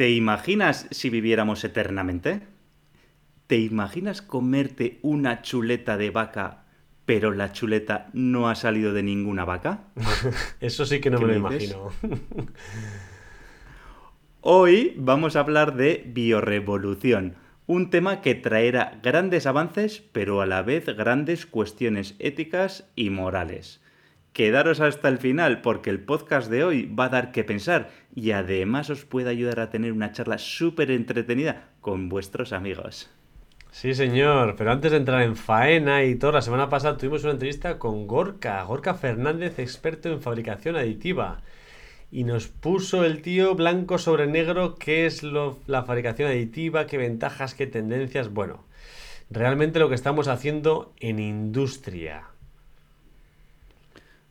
¿Te imaginas si viviéramos eternamente? ¿Te imaginas comerte una chuleta de vaca, pero la chuleta no ha salido de ninguna vaca? Eso sí que no me lo imagino. Hoy vamos a hablar de biorevolución, un tema que traerá grandes avances, pero a la vez grandes cuestiones éticas y morales. Quedaros hasta el final porque el podcast de hoy va a dar que pensar y además os puede ayudar a tener una charla súper entretenida con vuestros amigos. Sí, señor, pero antes de entrar en faena y todo, la semana pasada tuvimos una entrevista con Gorka, Gorka Fernández, experto en fabricación aditiva y nos puso el tío blanco sobre negro qué es la fabricación aditiva, qué ventajas, qué tendencias. Bueno, realmente lo que estamos haciendo en industria.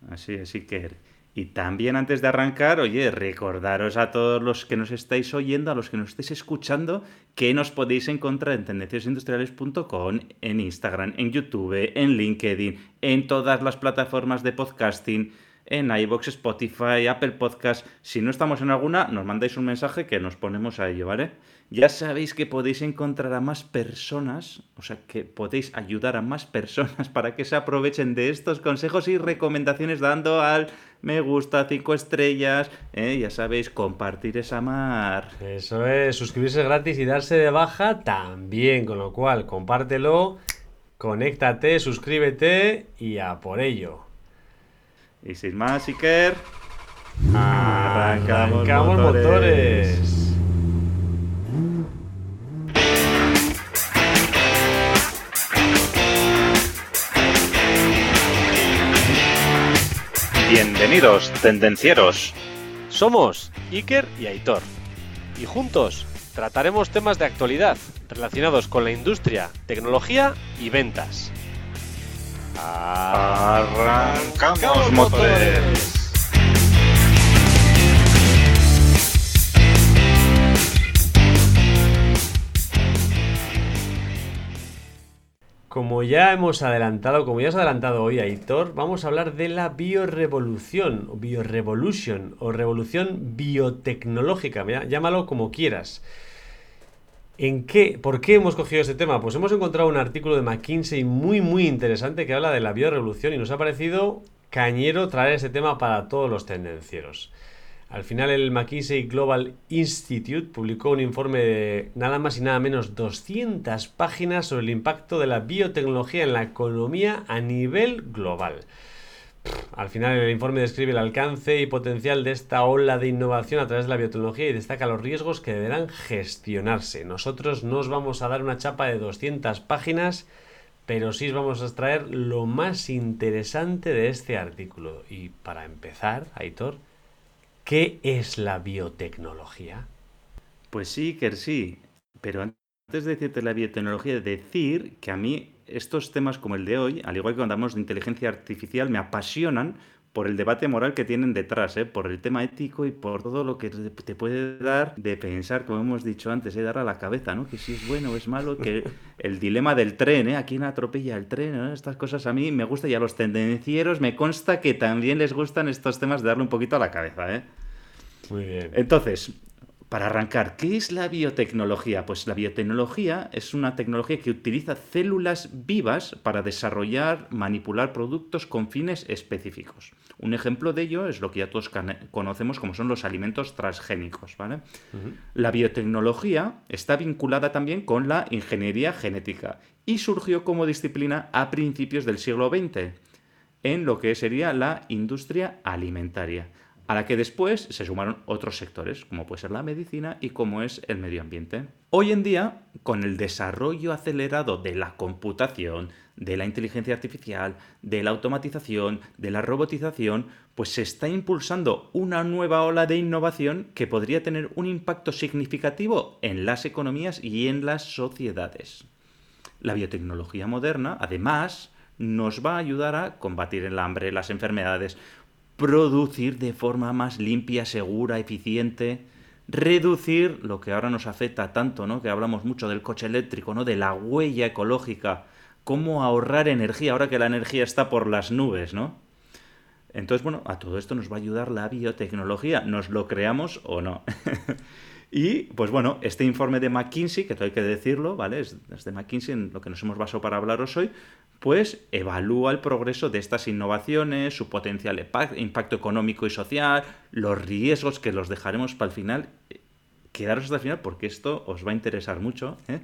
Así es, que Y también antes de arrancar, oye, recordaros a todos los que nos estáis oyendo, a los que nos estáis escuchando, que nos podéis encontrar en tendenciasindustriales.com, en Instagram, en YouTube, en LinkedIn, en todas las plataformas de podcasting en iBox, Spotify, Apple Podcast. Si no estamos en alguna, nos mandáis un mensaje que nos ponemos a ello, ¿vale? Ya sabéis que podéis encontrar a más personas, o sea, que podéis ayudar a más personas para que se aprovechen de estos consejos y recomendaciones dando al me gusta, cinco estrellas, ¿eh? ya sabéis, compartir esa mar. Eso es, suscribirse gratis y darse de baja también, con lo cual, compártelo, conéctate, suscríbete y a por ello. Y sin más, Iker, arrancamos, motores. Bienvenidos, tendencieros. Somos Iker y Aitor. Y juntos trataremos temas de actualidad relacionados con la industria, tecnología y ventas. Arrancamos motores. Como ya hemos adelantado, como ya has adelantado hoy, Aitor, vamos a hablar de la biorevolución, o biorevolution, o revolución biotecnológica, llámalo como quieras. ¿En qué? ¿Por qué hemos cogido este tema? Pues hemos encontrado un artículo de McKinsey muy muy interesante que habla de la biorevolución y nos ha parecido cañero traer ese tema para todos los tendencieros. Al final el McKinsey Global Institute publicó un informe de nada más y nada menos 200 páginas sobre el impacto de la biotecnología en la economía a nivel global. Al final el informe describe el alcance y potencial de esta ola de innovación a través de la biotecnología y destaca los riesgos que deberán gestionarse. Nosotros no os vamos a dar una chapa de 200 páginas, pero sí os vamos a extraer lo más interesante de este artículo. Y para empezar, Aitor, ¿qué es la biotecnología? Pues sí, que sí, pero antes de decirte la biotecnología, decir que a mí estos temas como el de hoy, al igual que cuando hablamos de inteligencia artificial, me apasionan por el debate moral que tienen detrás, ¿eh? por el tema ético y por todo lo que te puede dar de pensar, como hemos dicho antes, de ¿eh? dar a la cabeza, ¿no? Que si es bueno o es malo, que el dilema del tren, ¿eh? ¿A quién atropella el tren? Estas cosas a mí me gustan y a los tendencieros me consta que también les gustan estos temas de darle un poquito a la cabeza, ¿eh? Muy bien. Entonces, para arrancar, ¿qué es la biotecnología? Pues la biotecnología es una tecnología que utiliza células vivas para desarrollar, manipular productos con fines específicos. Un ejemplo de ello es lo que ya todos conocemos como son los alimentos transgénicos. ¿vale? La biotecnología está vinculada también con la ingeniería genética y surgió como disciplina a principios del siglo XX en lo que sería la industria alimentaria a la que después se sumaron otros sectores, como puede ser la medicina y como es el medio ambiente. Hoy en día, con el desarrollo acelerado de la computación, de la inteligencia artificial, de la automatización, de la robotización, pues se está impulsando una nueva ola de innovación que podría tener un impacto significativo en las economías y en las sociedades. La biotecnología moderna, además, nos va a ayudar a combatir el hambre, las enfermedades, producir de forma más limpia, segura, eficiente, reducir lo que ahora nos afecta tanto, ¿no? Que hablamos mucho del coche eléctrico, ¿no? De la huella ecológica, cómo ahorrar energía ahora que la energía está por las nubes, ¿no? Entonces, bueno, a todo esto nos va a ayudar la biotecnología, nos lo creamos o no. y, pues bueno, este informe de McKinsey, que todo hay que decirlo, ¿vale? Es, de McKinsey en lo que nos hemos basado para hablaros hoy, pues evalúa el progreso de estas innovaciones, su potencial impacto económico y social, los riesgos que los dejaremos para el final. Quedaros hasta el final porque esto os va a interesar mucho. ¿eh?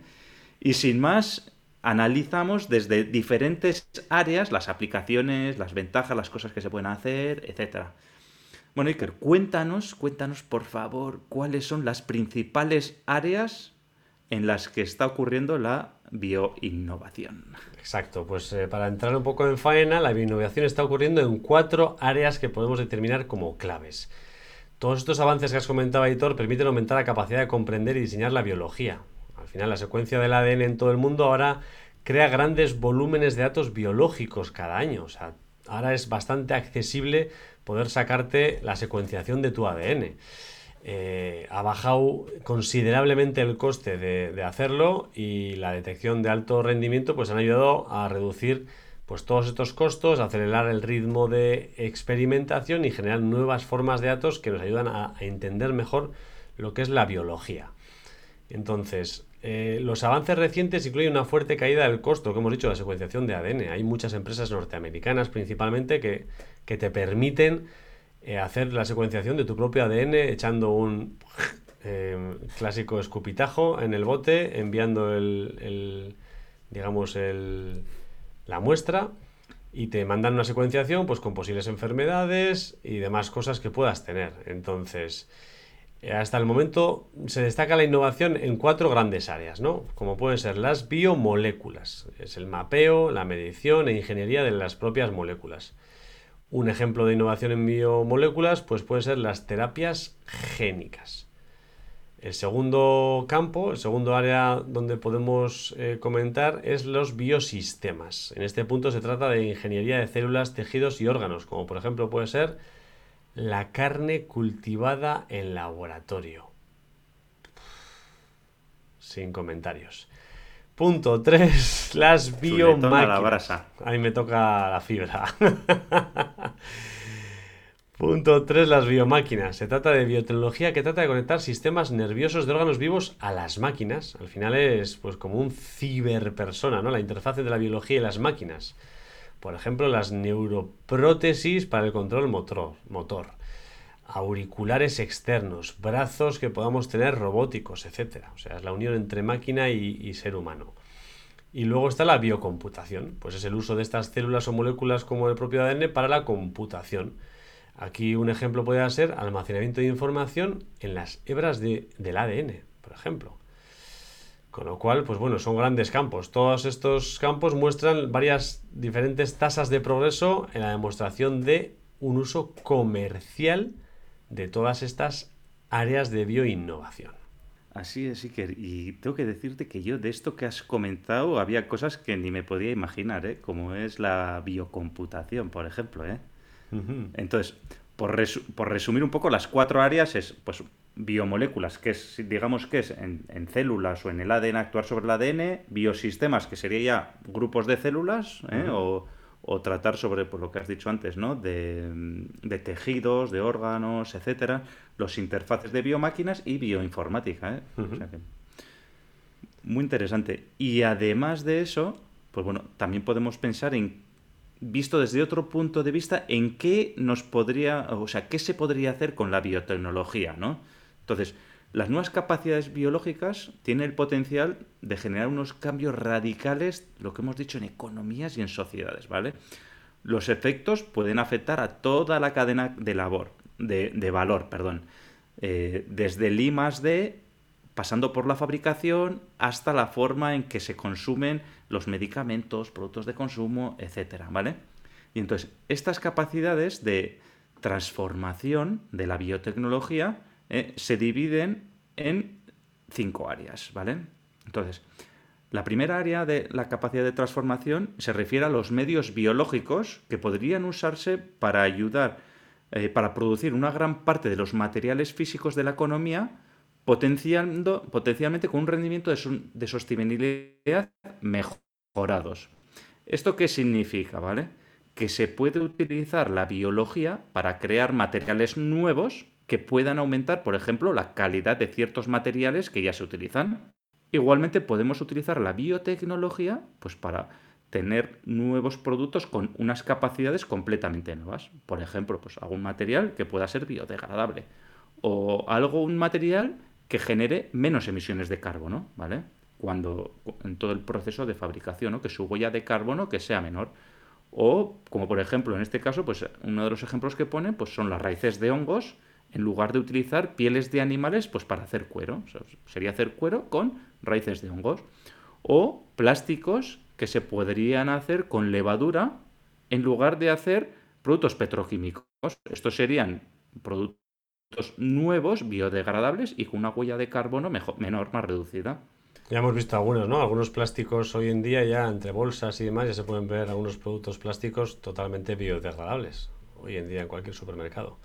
Y sin más, analizamos desde diferentes áreas las aplicaciones, las ventajas, las cosas que se pueden hacer, etc. Bueno, Iker, cuéntanos, cuéntanos por favor cuáles son las principales áreas en las que está ocurriendo la bioinnovación. Exacto, pues eh, para entrar un poco en faena, la bioinnovación está ocurriendo en cuatro áreas que podemos determinar como claves. Todos estos avances que has comentado, Editor, permiten aumentar la capacidad de comprender y diseñar la biología, al final, la secuencia del ADN en todo el mundo ahora crea grandes volúmenes de datos biológicos cada año. O sea, ahora es bastante accesible poder sacarte la secuenciación de tu ADN. Eh, ha bajado considerablemente el coste de, hacerlo y la detección de alto rendimiento pues han ayudado a reducir pues todos estos costos, acelerar el ritmo de experimentación y generar nuevas formas de datos que nos ayudan a entender mejor lo que es la biología. Entonces, eh, los avances recientes incluyen una fuerte caída del costo, que hemos dicho, de la secuenciación de ADN. Hay muchas empresas norteamericanas principalmente que, te permiten eh, hacer la secuenciación de tu propio ADN echando un eh, clásico escupitajo en el bote, enviando el, digamos, el, la muestra y te mandan una secuenciación pues con posibles enfermedades y demás cosas que puedas tener. Entonces, hasta el momento se destaca la innovación en cuatro grandes áreas, ¿no? Como pueden ser las biomoléculas, es el mapeo, la medición e ingeniería de las propias moléculas. Un ejemplo de innovación en biomoléculas pues puede ser las terapias génicas. El segundo campo, el segundo área donde podemos eh, comentar es los biosistemas. En este punto se trata de ingeniería de células, tejidos y órganos, como por ejemplo puede ser la carne cultivada en laboratorio. Sin comentarios. Punto 3. Las biomáquinas. A mí me toca la fibra. Punto 3. Las biomáquinas. Se trata de biotecnología que trata de conectar sistemas nerviosos de órganos vivos a las máquinas. Al final es pues como un ciberpersona, ¿no? La interfaz de la biología y las máquinas. Por ejemplo, las neuroprótesis para el control motor, motor auriculares externos, brazos que podamos tener robóticos, etc. O sea, es la unión entre máquina y, ser humano. Y luego está la biocomputación, pues es el uso de estas células o moléculas como el propio ADN para la computación. Aquí un ejemplo puede ser almacenamiento de información en las hebras del ADN, por ejemplo. Con lo cual, pues bueno, son grandes campos. Todos estos campos muestran varias diferentes tasas de progreso en la demostración de un uso comercial de todas estas áreas de bioinnovación. Así es, Iker. Y tengo que decirte que yo de esto que has comentado había cosas que ni me podía imaginar, ¿eh? como es la biocomputación, por ejemplo. ¿eh? Entonces, por, por, resumir un poco, las cuatro áreas es pues biomoléculas, que es, digamos que es en, células o en el ADN actuar sobre el ADN, biosistemas, que sería ya grupos de células, ¿eh? o, tratar sobre pues, lo que has dicho antes, ¿no? De, tejidos, de órganos, etcétera, los interfaces de biomáquinas y bioinformática. ¿eh? muy interesante. Y además de eso, pues bueno, también podemos pensar en visto desde otro punto de vista, en qué nos podría, o sea, qué se podría hacer con la biotecnología, ¿no? Entonces, las nuevas capacidades biológicas tienen el potencial de generar unos cambios radicales, lo que hemos dicho, en economías y en sociedades, ¿vale? Los efectos pueden afectar a toda la cadena de labor, de, valor, perdón. Eh, desde el I D, pasando por la fabricación, hasta la forma en que se consumen los medicamentos, productos de consumo, etcétera, ¿vale? Y entonces, estas capacidades de transformación de la biotecnología eh, se dividen en cinco áreas, ¿vale? Entonces, la primera área de la capacidad de transformación se refiere a los medios biológicos que podrían usarse para ayudar, eh, para producir una gran parte de los materiales físicos de la economía, potenciando, potencialmente con un rendimiento de, de sostenibilidad mejorados. ¿Esto qué significa, vale? que se puede utilizar la biología para crear materiales nuevos que puedan aumentar, por ejemplo, la calidad de ciertos materiales que ya se utilizan. Igualmente podemos utilizar la biotecnología pues, para tener nuevos productos con unas capacidades completamente nuevas. Por ejemplo, pues algún material que pueda ser biodegradable o algo un material que genere menos emisiones de carbono, ¿vale? Cuando en todo el proceso de fabricación, que su huella de carbono que sea menor. O como por ejemplo en este caso, pues uno de los ejemplos que pone pues son las raíces de hongos en lugar de utilizar pieles de animales pues para hacer cuero. sería hacer cuero con raíces de hongos. O plásticos que se podrían hacer con levadura en lugar de hacer productos petroquímicos. Estos serían productos nuevos, biodegradables y con una huella de carbono menor, más reducida. Ya hemos visto algunos, ¿no? Algunos plásticos hoy en día ya entre bolsas y demás ya se pueden ver algunos productos plásticos totalmente biodegradables hoy en día en cualquier supermercado.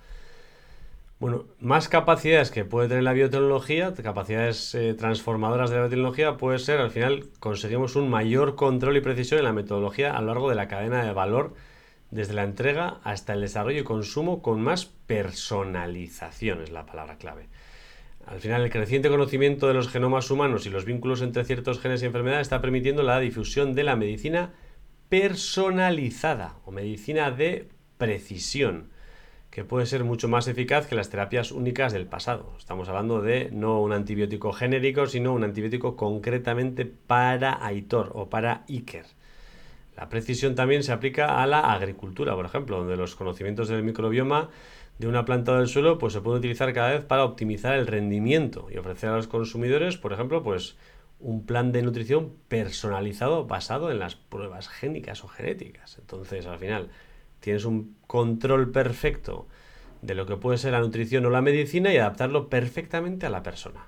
Bueno, más capacidades que puede tener la biotecnología, capacidades eh, transformadoras de la biotecnología, puede ser al final conseguimos un mayor control y precisión en la metodología a lo largo de la cadena de valor, desde la entrega hasta el desarrollo y consumo con más personalización, es la palabra clave. Al final, el creciente conocimiento de los genomas humanos y los vínculos entre ciertos genes y enfermedades está permitiendo la difusión de la medicina personalizada o medicina de precisión que puede ser mucho más eficaz que las terapias únicas del pasado. Estamos hablando de no un antibiótico genérico, sino un antibiótico concretamente para Aitor o para Iker. La precisión también se aplica a la agricultura, por ejemplo, donde los conocimientos del microbioma de una planta del suelo pues, se pueden utilizar cada vez para optimizar el rendimiento y ofrecer a los consumidores, por ejemplo, pues, un plan de nutrición personalizado basado en las pruebas génicas o genéticas. Entonces, al final, tienes un control perfecto de lo que puede ser la nutrición o la medicina y adaptarlo perfectamente a la persona.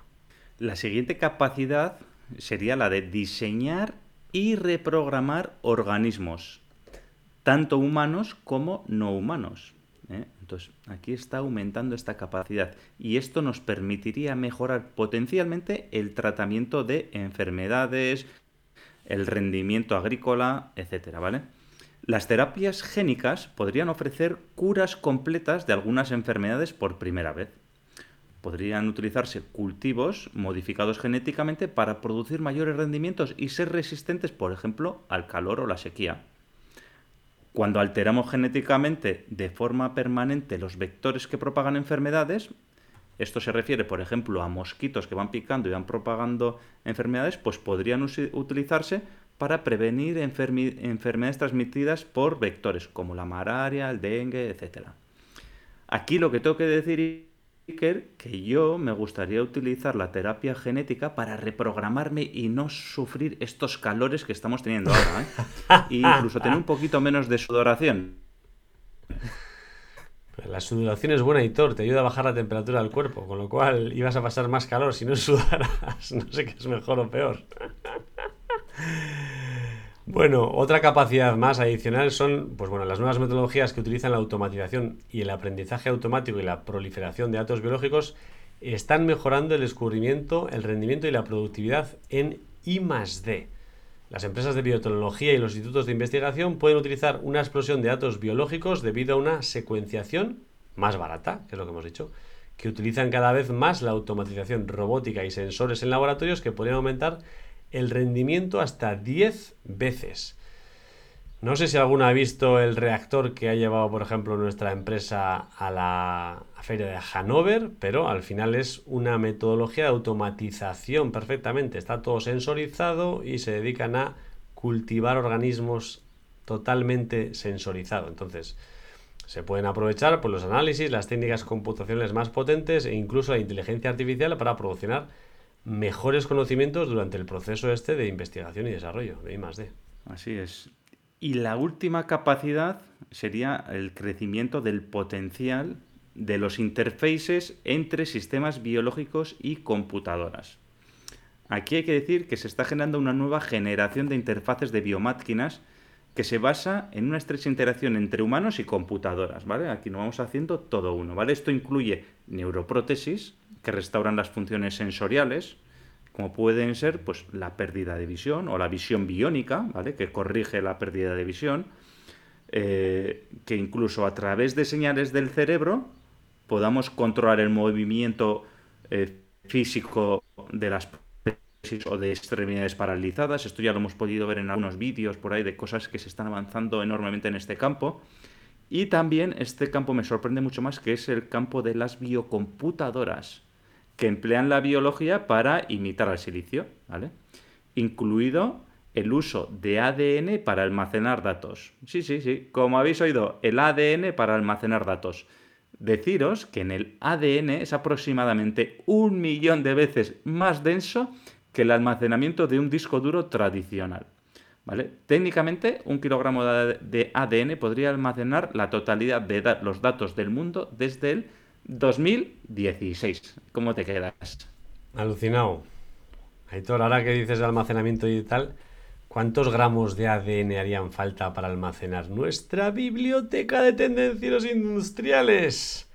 La siguiente capacidad sería la de diseñar y reprogramar organismos, tanto humanos como no humanos. ¿eh? Entonces, aquí está aumentando esta capacidad y esto nos permitiría mejorar potencialmente el tratamiento de enfermedades, el rendimiento agrícola, etcétera, ¿vale? Las terapias génicas podrían ofrecer curas completas de algunas enfermedades por primera vez. Podrían utilizarse cultivos modificados genéticamente para producir mayores rendimientos y ser resistentes, por ejemplo, al calor o la sequía. Cuando alteramos genéticamente de forma permanente los vectores que propagan enfermedades, esto se refiere, por ejemplo, a mosquitos que van picando y van propagando enfermedades, pues podrían utilizarse para prevenir enfermedades transmitidas por vectores como la malaria, el dengue, etc. Aquí lo que tengo que decir, Iker, que yo me gustaría utilizar la terapia genética para reprogramarme y no sufrir estos calores que estamos teniendo ahora. ¿eh? E incluso tener un poquito menos de sudoración. La sudoración es buena, y te ayuda a bajar la temperatura del cuerpo, con lo cual ibas a pasar más calor si no sudaras. No sé qué es mejor o peor. Bueno, otra capacidad más adicional son pues bueno, las nuevas metodologías que utilizan la automatización y el aprendizaje automático y la proliferación de datos biológicos están mejorando el descubrimiento, el rendimiento y la productividad en I. Las empresas de biotecnología y los institutos de investigación pueden utilizar una explosión de datos biológicos debido a una secuenciación más barata, que es lo que hemos dicho, que utilizan cada vez más la automatización robótica y sensores en laboratorios que podrían aumentar el rendimiento hasta 10 veces. No sé si alguno ha visto el reactor que ha llevado, por ejemplo, nuestra empresa a la feria de Hannover, pero al final es una metodología de automatización perfectamente. Está todo sensorizado y se dedican a cultivar organismos totalmente sensorizados. Entonces, se pueden aprovechar por los análisis, las técnicas computacionales más potentes e incluso la inteligencia artificial para producir mejores conocimientos durante el proceso este de investigación y desarrollo de I+D. Así es. Y la última capacidad sería el crecimiento del potencial de los interfaces entre sistemas biológicos y computadoras. Aquí hay que decir que se está generando una nueva generación de interfaces de biomáquinas que se basa en una estrecha interacción entre humanos y computadoras, ¿vale? Aquí nos vamos haciendo todo uno, ¿vale? Esto incluye neuroprótesis, que restauran las funciones sensoriales, como pueden ser pues, la pérdida de visión o la visión biónica, ¿vale? que corrige la pérdida de visión, eh, que incluso a través de señales del cerebro podamos controlar el movimiento eh, físico de las o de extremidades paralizadas. Esto ya lo hemos podido ver en algunos vídeos por ahí de cosas que se están avanzando enormemente en este campo. Y también este campo me sorprende mucho más, que es el campo de las biocomputadoras, que emplean la biología para imitar al silicio, ¿vale? Incluido el uso de ADN para almacenar datos. Sí, sí, sí, como habéis oído, el ADN para almacenar datos. Deciros que en el ADN es aproximadamente un millón de veces más denso que el almacenamiento de un disco duro tradicional. ¿Vale? Técnicamente, un kilogramo de ADN podría almacenar la totalidad de los datos del mundo desde el 2016. ¿Cómo te quedas? Alucinado. Aitor, ahora que dices de almacenamiento y tal, ¿cuántos gramos de ADN harían falta para almacenar nuestra biblioteca de tendencieros industriales?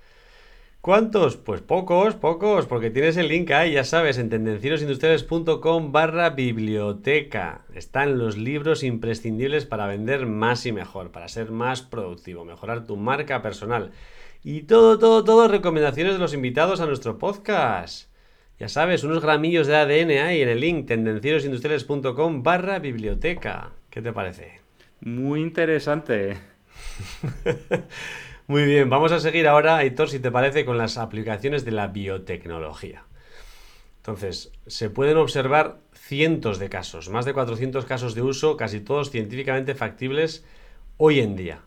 ¿Cuántos? Pues pocos, pocos, porque tienes el link ahí, ya sabes, en tendencierosindustriales.com barra biblioteca. Están los libros imprescindibles para vender más y mejor, para ser más productivo, mejorar tu marca personal. Y todo, todo, todo, recomendaciones de los invitados a nuestro podcast. Ya sabes, unos gramillos de ADN ahí en el link tendencierosindustriales.com barra biblioteca. ¿Qué te parece? Muy interesante. Muy bien, vamos a seguir ahora, Aitor, si te parece, con las aplicaciones de la biotecnología. Entonces, se pueden observar cientos de casos, más de 400 casos de uso, casi todos científicamente factibles hoy en día.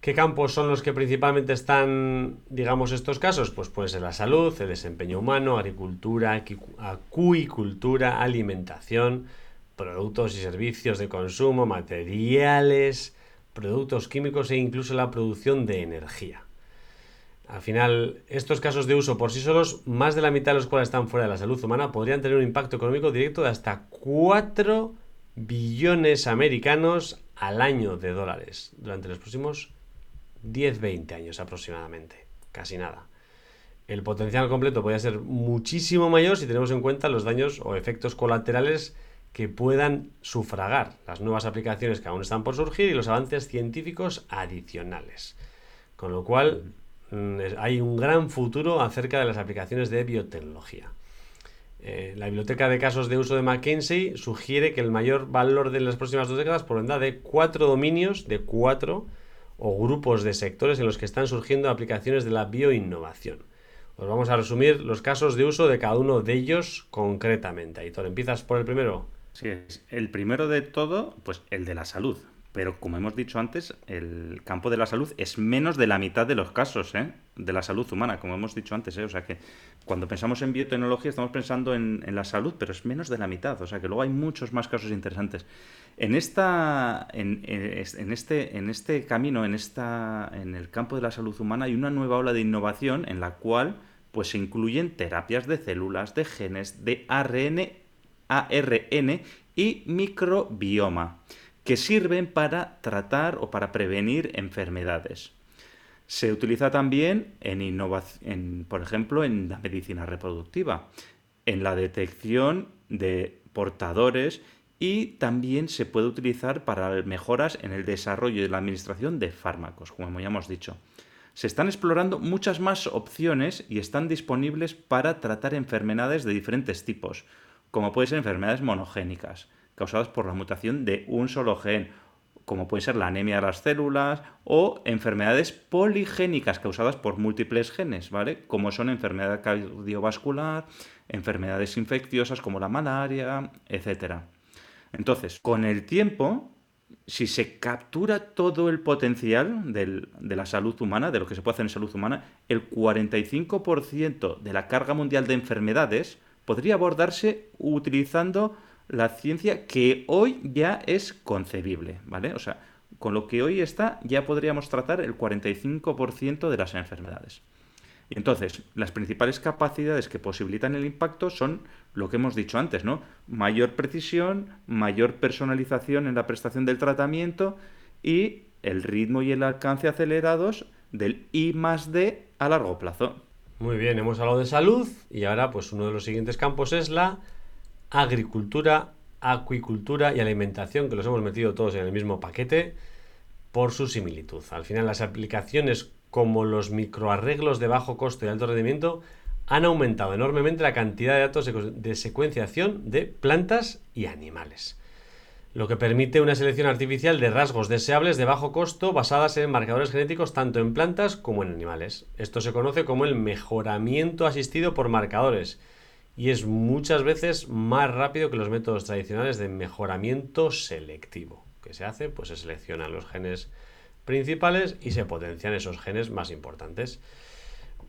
¿Qué campos son los que principalmente están, digamos, estos casos? Pues puede ser la salud, el desempeño humano, agricultura, acuicultura, alimentación, productos y servicios de consumo, materiales, productos químicos e incluso la producción de energía. Al final, estos casos de uso por sí solos, más de la mitad de los cuales están fuera de la salud humana, podrían tener un impacto económico directo de hasta 4 billones americanos al año de dólares durante los próximos 10-20 años aproximadamente. Casi nada. El potencial completo podría ser muchísimo mayor si tenemos en cuenta los daños o efectos colaterales que puedan sufragar las nuevas aplicaciones que aún están por surgir y los avances científicos adicionales. Con lo cual, mm, hay un gran futuro acerca de las aplicaciones de biotecnología. Eh, la biblioteca de casos de uso de McKinsey sugiere que el mayor valor de las próximas dos décadas provendrá de cuatro dominios, de cuatro o grupos de sectores en los que están surgiendo aplicaciones de la bioinnovación. Os vamos a resumir los casos de uso de cada uno de ellos concretamente. Aitor, ¿empiezas por el primero? Sí, el primero de todo, pues el de la salud. Pero como hemos dicho antes, el campo de la salud es menos de la mitad de los casos ¿eh? de la salud humana, como hemos dicho antes. ¿eh? O sea que cuando pensamos en biotecnología estamos pensando en, la salud, pero es menos de la mitad. O sea que luego hay muchos más casos interesantes. En, esta, en, en, este, en este camino, en, esta, en el campo de la salud humana, hay una nueva ola de innovación en la cual pues, se incluyen terapias de células, de genes, de ARN ARN y microbioma, que sirven para tratar o para prevenir enfermedades. Se utiliza también en innovación, por ejemplo, en la medicina reproductiva, en la detección de portadores y también se puede utilizar para mejoras en el desarrollo y la administración de fármacos, como ya hemos dicho. Se están explorando muchas más opciones y están disponibles para tratar enfermedades de diferentes tipos, como pueden ser enfermedades monogénicas, causadas por la mutación de un solo gen, como puede ser la anemia de las células, o enfermedades poligénicas causadas por múltiples genes, ¿vale? Como son enfermedad cardiovascular, enfermedades infecciosas como la malaria, etc. Entonces, con el tiempo, si se captura todo el potencial de la salud humana, de lo que se puede hacer en salud humana, el 45% de la carga mundial de enfermedades podría abordarse utilizando la ciencia que hoy ya es concebible, ¿vale? O sea, con lo que hoy está ya podríamos tratar el 45% de las enfermedades. Y entonces, las principales capacidades que posibilitan el impacto son lo que hemos dicho antes, ¿no? Mayor precisión, mayor personalización en la prestación del tratamiento y el ritmo y el alcance acelerados del I más D a largo plazo. Muy bien, hemos hablado de salud y ahora pues uno de los siguientes campos es la agricultura, acuicultura y alimentación, que los hemos metido todos en el mismo paquete. por su similitud. Al final las aplicaciones como los microarreglos de bajo costo y alto rendimiento han aumentado enormemente la cantidad de datos de secuenciación de plantas y animales, lo que permite una selección artificial de rasgos deseables de bajo costo basadas en marcadores genéticos tanto en plantas como en animales. Esto se conoce como el mejoramiento asistido por marcadores y es muchas veces más rápido que los métodos tradicionales de mejoramiento selectivo. que se hace? Pues se seleccionan los genes principales y se potencian esos genes más importantes.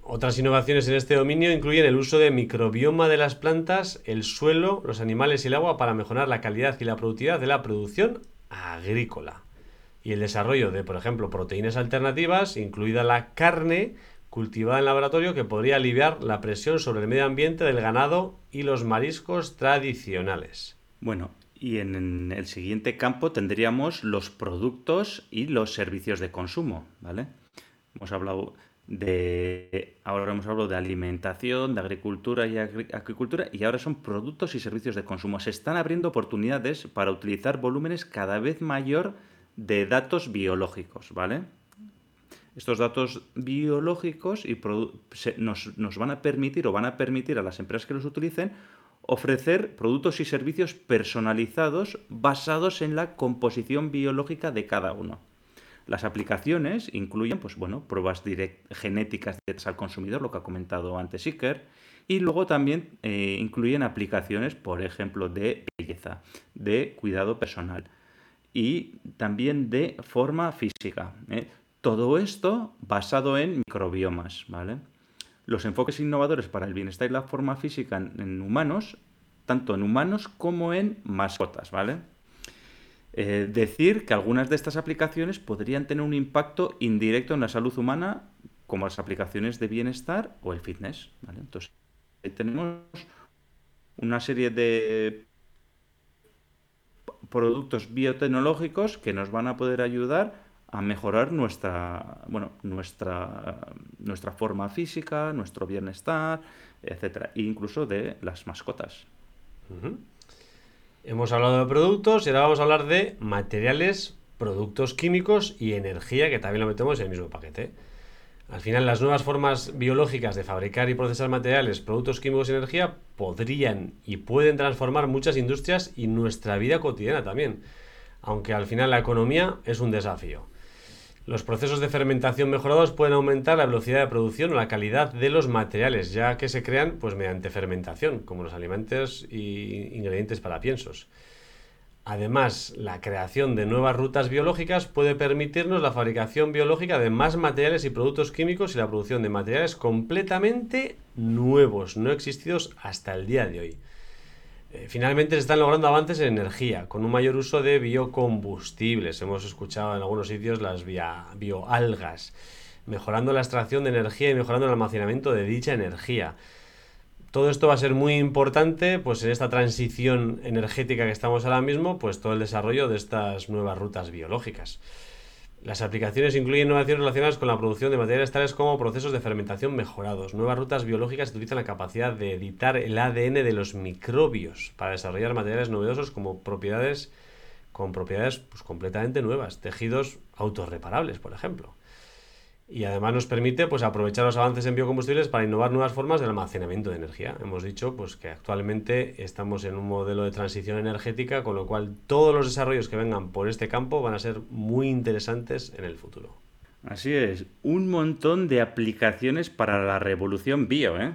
Otras innovaciones en este dominio incluyen el uso de microbioma de las plantas, el suelo, los animales y el agua para mejorar la calidad y la productividad de la producción agrícola. Y el desarrollo de, por ejemplo, proteínas alternativas, incluida la carne cultivada en laboratorio, que podría aliviar la presión sobre el medio ambiente del ganado y los mariscos tradicionales. Bueno, y en el siguiente campo tendríamos los productos y los servicios de consumo, ¿vale? Hemos hablado de ahora hemos hablado de alimentación, de agricultura y agricultura y ahora son productos y servicios de consumo. Se están abriendo oportunidades para utilizar volúmenes cada vez mayor de datos biológicos, ¿vale? Estos datos biológicos y nos, nos van a permitir o van a permitir a las empresas que los utilicen ofrecer productos y servicios personalizados basados en la composición biológica de cada uno. Las aplicaciones incluyen pues, bueno, pruebas genéticas directas al consumidor, lo que ha comentado antes Iker, y luego también eh, incluyen aplicaciones, por ejemplo, de belleza, de cuidado personal y también de forma física. ¿eh? Todo esto basado en microbiomas, ¿vale? los enfoques innovadores para el bienestar y la forma física en, humanos, tanto en humanos como en mascotas, ¿vale? Eh, decir que algunas de estas aplicaciones podrían tener un impacto indirecto en la salud humana, como las aplicaciones de bienestar o el fitness, ¿vale? Entonces, tenemos una serie de productos biotecnológicos que nos van a poder ayudar a mejorar nuestra, bueno, nuestra, nuestra forma física, nuestro bienestar, etcétera, e incluso de las mascotas. Hemos hablado de productos y ahora vamos a hablar de materiales, productos químicos y energía, que también lo metemos en el mismo paquete. Al final, las nuevas formas biológicas de fabricar y procesar materiales, productos químicos y energía podrían y pueden transformar muchas industrias y nuestra vida cotidiana también. Aunque al final la economía es un desafío. Los procesos de fermentación mejorados pueden aumentar la velocidad de producción o la calidad de los materiales, ya que se crean pues, mediante fermentación, como los alimentos y ingredientes para piensos. Además, la creación de nuevas rutas biológicas puede permitirnos la fabricación biológica de más materiales y productos químicos y la producción de materiales completamente nuevos, no existidos hasta el día de hoy. Eh, finalmente se están logrando avances en energía, con un mayor uso de biocombustibles. Hemos escuchado en algunos sitios las bioalgas, mejorando la extracción de energía y mejorando el almacenamiento de dicha energía. Todo esto va a ser muy importante pues, en esta transición energética que estamos ahora mismo, pues todo el desarrollo de estas nuevas rutas biológicas. Las aplicaciones incluyen innovaciones relacionadas con la producción de materiales tales como procesos de fermentación mejorados. Nuevas rutas biológicas utilizan la capacidad de editar el ADN de los microbios para desarrollar materiales novedosos como propiedades con propiedades pues, completamente nuevas, tejidos autorreparables, por ejemplo y además nos permite pues, aprovechar los avances en biocombustibles para innovar nuevas formas de almacenamiento de energía. Hemos dicho pues, que actualmente estamos en un modelo de transición energética, con lo cual todos los desarrollos que vengan por este campo van a ser muy interesantes en el futuro. Así es, un montón de aplicaciones para la revolución bio, ¿eh?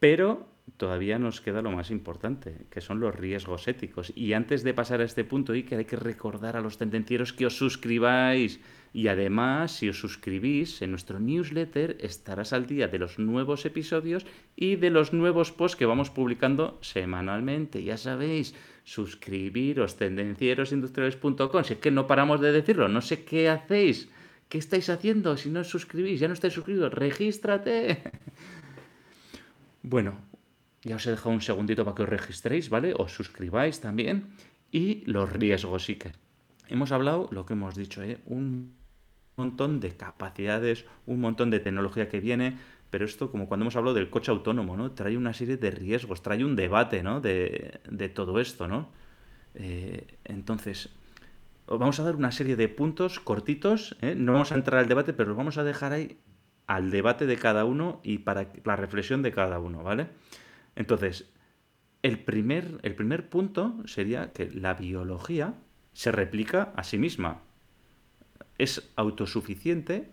Pero todavía nos queda lo más importante, que son los riesgos éticos. Y antes de pasar a este punto, que hay que recordar a los tendencieros que os suscribáis y además, si os suscribís en nuestro newsletter, estarás al día de los nuevos episodios y de los nuevos posts que vamos publicando semanalmente. Ya sabéis, suscribiros tendencierosindustriales.com. Si es que no paramos de decirlo, no sé qué hacéis. ¿Qué estáis haciendo si no os suscribís? Ya no estáis suscritos, regístrate. Bueno, ya os he dejado un segundito para que os registréis, ¿vale? Os suscribáis también. Y los riesgos, sí que. Hemos hablado, lo que hemos dicho, ¿eh? un montón de capacidades, un montón de tecnología que viene, pero esto, como cuando hemos hablado del coche autónomo, ¿no? Trae una serie de riesgos, trae un debate, ¿no? De, todo esto, ¿no? Eh, entonces, vamos a dar una serie de puntos cortitos, ¿eh? no vamos a entrar al debate, pero los vamos a dejar ahí al debate de cada uno y para la reflexión de cada uno, ¿vale? Entonces, el primer, el primer punto sería que la biología se replica a sí misma. Es autosuficiente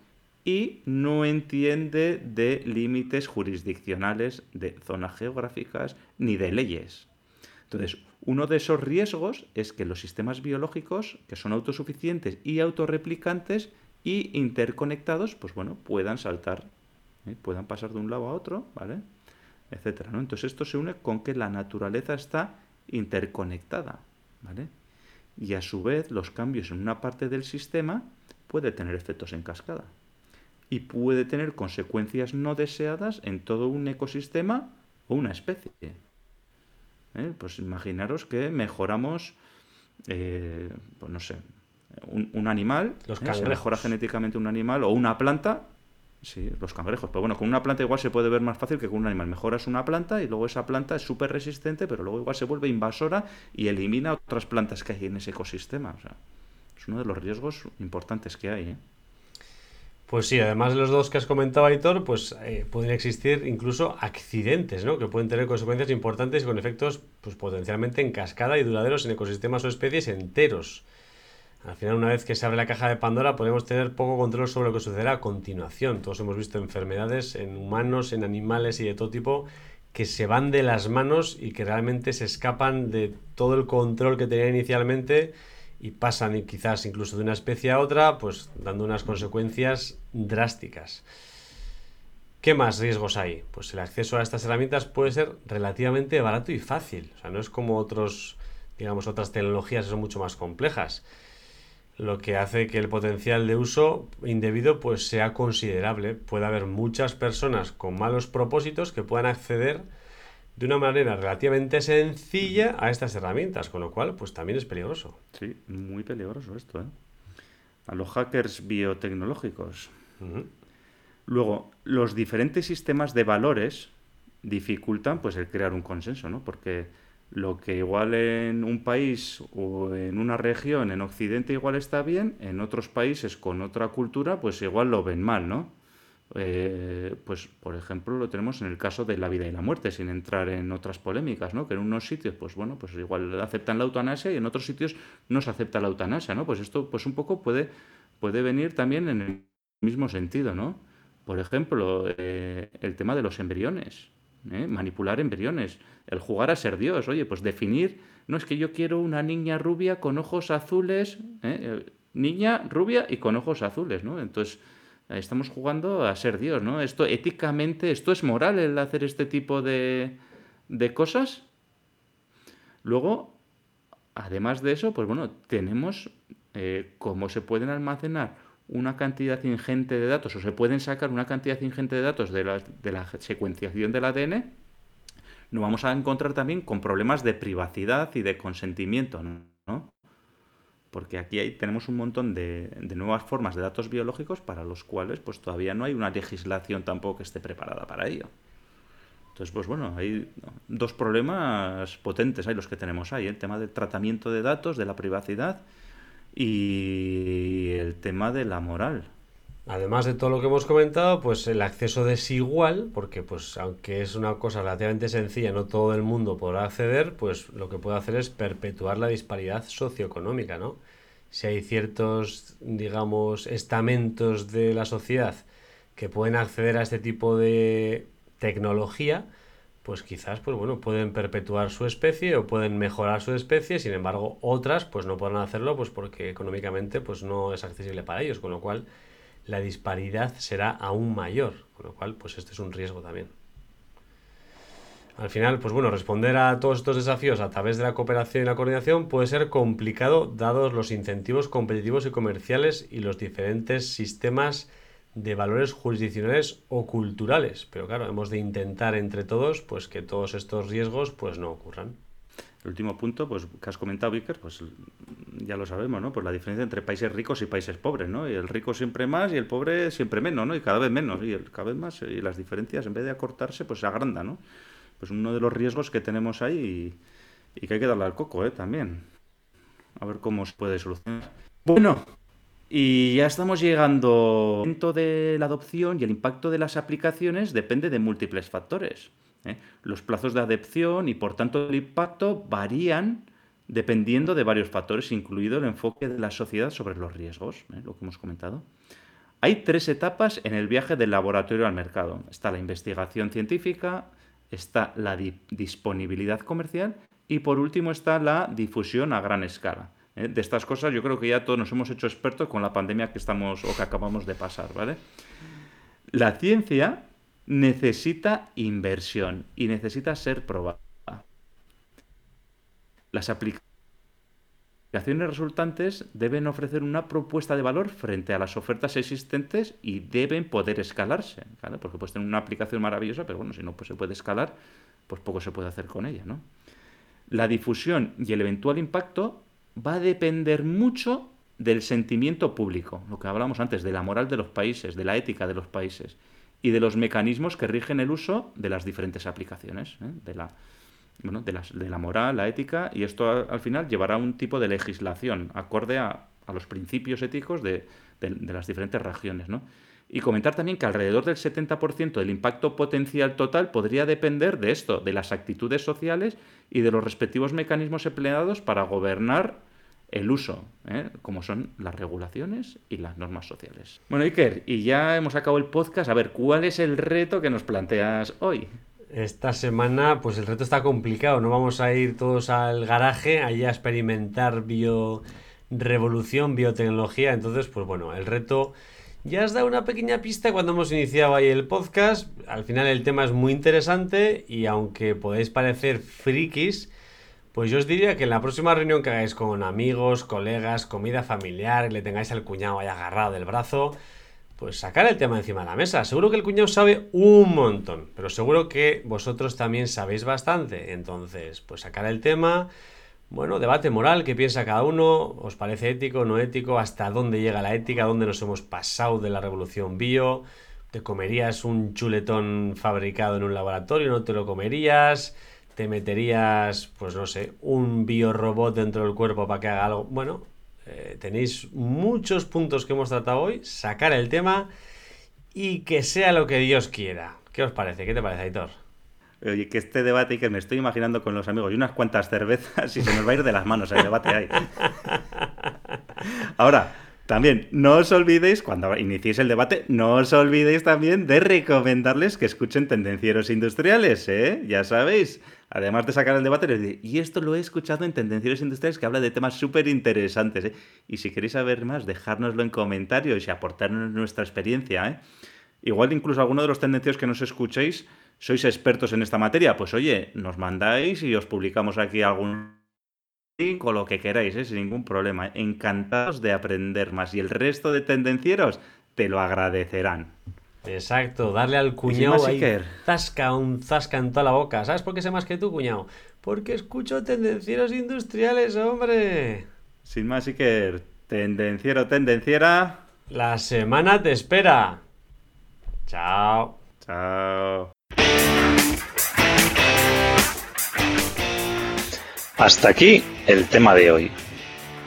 y no entiende de límites jurisdiccionales, de zonas geográficas ni de leyes. Entonces, uno de esos riesgos es que los sistemas biológicos, que son autosuficientes y autorreplicantes y interconectados, pues bueno, puedan saltar, ¿eh? puedan pasar de un lado a otro, ¿vale? Etcétera. Entonces esto se une con que la naturaleza está interconectada, ¿vale? Y a su vez los cambios en una parte del sistema puede tener efectos en cascada y puede tener consecuencias no deseadas en todo un ecosistema o una especie. ¿Eh? Pues imaginaros que mejoramos, eh, pues no sé, un, animal, los ¿eh? se mejora genéticamente un animal o una planta, sí, los cangrejos, pero bueno, con una planta igual se puede ver más fácil que con un animal. Mejoras una planta y luego esa planta es súper resistente, pero luego igual se vuelve invasora y elimina otras plantas que hay en ese ecosistema. O sea, uno de los riesgos importantes que hay. ¿eh? Pues sí, además de los dos que has comentado, Aitor, pues eh, pueden existir incluso accidentes, ¿no? Que pueden tener consecuencias importantes y con efectos, pues potencialmente en cascada y duraderos en ecosistemas o especies enteros. Al final, una vez que se abre la caja de Pandora, podemos tener poco control sobre lo que sucederá a continuación. Todos hemos visto enfermedades en humanos, en animales y de todo tipo que se van de las manos y que realmente se escapan de todo el control que tenían inicialmente y pasan quizás incluso de una especie a otra, pues dando unas consecuencias drásticas. ¿Qué más riesgos hay? Pues el acceso a estas herramientas puede ser relativamente barato y fácil. O sea, no es como otros, digamos, otras tecnologías que son mucho más complejas. Lo que hace que el potencial de uso indebido pues sea considerable. Puede haber muchas personas con malos propósitos que puedan acceder de una manera relativamente sencilla a estas herramientas, con lo cual, pues también es peligroso. Sí, muy peligroso esto, ¿eh? A los hackers biotecnológicos. Luego, los diferentes sistemas de valores dificultan pues el crear un consenso, ¿no? Porque lo que igual en un país o en una región en Occidente igual está bien, en otros países con otra cultura pues igual lo ven mal, ¿no? Eh, pues por ejemplo lo tenemos en el caso de la vida y la muerte, sin entrar en otras polémicas, ¿no? Que en unos sitios, pues bueno, pues igual aceptan la eutanasia y en otros sitios no se acepta la eutanasia, ¿no? Pues esto, pues un poco puede, puede venir también en el mismo sentido, ¿no? Por ejemplo, eh, el tema de los embriones, ¿eh? manipular embriones, el jugar a ser Dios, oye, pues definir, no es que yo quiero una niña rubia con ojos azules, niña rubia y con ojos azules, ¿no? Entonces Estamos jugando a ser Dios, ¿no? Esto éticamente, esto es moral el hacer este tipo de, de cosas. Luego, además de eso, pues bueno, tenemos eh, cómo se pueden almacenar una cantidad ingente de datos o se pueden sacar una cantidad ingente de datos de la, de la secuenciación del ADN, nos vamos a encontrar también con problemas de privacidad y de consentimiento, ¿no? Porque aquí hay, tenemos un montón de, nuevas formas de datos biológicos para los cuales pues todavía no hay una legislación tampoco que esté preparada para ello. Entonces, pues bueno, hay dos problemas potentes, hay los que tenemos ahí, el tema del tratamiento de datos, de la privacidad y el tema de la moral. Además de todo lo que hemos comentado, pues el acceso desigual, porque pues aunque es una cosa relativamente sencilla, no todo el mundo podrá acceder, pues lo que puede hacer es perpetuar la disparidad socioeconómica, ¿no? Si hay ciertos, digamos, estamentos de la sociedad que pueden acceder a este tipo de tecnología, pues quizás, pues bueno, pueden perpetuar su especie o pueden mejorar su especie, sin embargo, otras pues no podrán hacerlo pues porque económicamente pues no es accesible para ellos, con lo cual la disparidad será aún mayor, con lo cual, pues este es un riesgo también. Al final, pues bueno, responder a todos estos desafíos a través de la cooperación y la coordinación puede ser complicado dados los incentivos competitivos y comerciales y los diferentes sistemas de valores jurisdiccionales o culturales. Pero claro, hemos de intentar entre todos pues que todos estos riesgos pues no ocurran. El último punto, pues que has comentado, Vicker, pues ya lo sabemos, ¿no? Pues la diferencia entre países ricos y países pobres, ¿no? Y el rico siempre más y el pobre siempre menos, ¿no? Y cada vez menos, y cada vez más, y las diferencias en vez de acortarse, pues se agrandan, ¿no? Pues uno de los riesgos que tenemos ahí y, que hay que darle al coco, ¿eh? También. a ver cómo se puede solucionar. Bueno, y ya estamos llegando. El momento de la adopción y el impacto de las aplicaciones depende de múltiples factores. ¿Eh? Los plazos de adopción y por tanto el impacto varían dependiendo de varios factores, incluido el enfoque de la sociedad sobre los riesgos, ¿eh? lo que hemos comentado. Hay tres etapas en el viaje del laboratorio al mercado. Está la investigación científica, está la disponibilidad comercial y por último está la difusión a gran escala. ¿eh? De estas cosas yo creo que ya todos nos hemos hecho expertos con la pandemia que estamos o que acabamos de pasar, ¿vale? La ciencia necesita inversión y necesita ser probada. Las aplicaciones resultantes deben ofrecer una propuesta de valor frente a las ofertas existentes y deben poder escalarse. Porque puedes tener una aplicación maravillosa, pero bueno, si no pues se puede escalar, pues poco se puede hacer con ella, ¿no? La difusión y el eventual impacto va a depender mucho del sentimiento público, lo que hablamos antes, de la moral de los países, de la ética de los países y de los mecanismos que rigen el uso de las diferentes aplicaciones, ¿eh? de, la, bueno, de, las, de, la moral, la ética, y esto al, final llevará a un tipo de legislación acorde a, los principios éticos de, de las diferentes regiones. ¿no? Y comentar también que alrededor del 70% del impacto potencial total podría depender de esto, de las actitudes sociales y de los respectivos mecanismos empleados para gobernar el uso, ¿eh? como son las regulaciones y las normas sociales. Bueno, Iker, y ya hemos acabado el podcast. A ver, ¿cuál es el reto que nos planteas hoy? Esta semana, pues el reto está complicado. No vamos a ir todos al garaje allá a experimentar biorevolución, biotecnología. Entonces, pues bueno, el reto ya has dado una pequeña pista cuando hemos iniciado ahí el podcast. Al final el tema es muy interesante y aunque podéis parecer frikis, pues yo os diría que en la próxima reunión que hagáis con amigos, colegas, comida familiar, le tengáis al cuñado ahí agarrado del brazo, pues sacar el tema encima de la mesa. Seguro que el cuñado sabe un montón, pero seguro que vosotros también sabéis bastante. Entonces, pues sacar el tema, bueno, debate moral, qué piensa cada uno, os parece ético, no ético, hasta dónde llega la ética, dónde nos hemos pasado de la revolución bio, te comerías un chuletón fabricado en un laboratorio, no te lo comerías te meterías, pues no sé, un biorobot dentro del cuerpo para que haga algo. Bueno, eh, tenéis muchos puntos que hemos tratado hoy, sacar el tema y que sea lo que Dios quiera. ¿Qué os parece? ¿Qué te parece, Aitor? Oye, que este debate que me estoy imaginando con los amigos y unas cuantas cervezas y se nos va a ir de las manos el debate ahí. Ahora, también, no os olvidéis, cuando iniciéis el debate, no os olvidéis también de recomendarles que escuchen Tendencieros Industriales, ¿eh? Ya sabéis. Además de sacar el debate, les digo, y esto lo he escuchado en Tendencieros Industriales que habla de temas súper interesantes, ¿eh? Y si queréis saber más, dejárnoslo en comentarios y aportarnos nuestra experiencia, ¿eh? Igual incluso alguno de los tendencieros que nos escuchéis sois expertos en esta materia, pues oye, nos mandáis y os publicamos aquí algún con lo que queráis, ¿eh? sin ningún problema. Encantados de aprender más. Y el resto de tendencieros te lo agradecerán. Exacto, darle al cuñado ahí zasca, un zasca en toda la boca. ¿Sabes por qué sé más que tú, cuñado? Porque escucho tendencieros industriales, hombre. Sin más, Iker, tendenciero, tendenciera. La semana te espera. Chao. Chao. Hasta aquí el tema de hoy.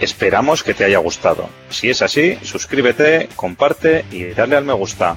Esperamos que te haya gustado. Si es así, suscríbete, comparte y dale al me gusta.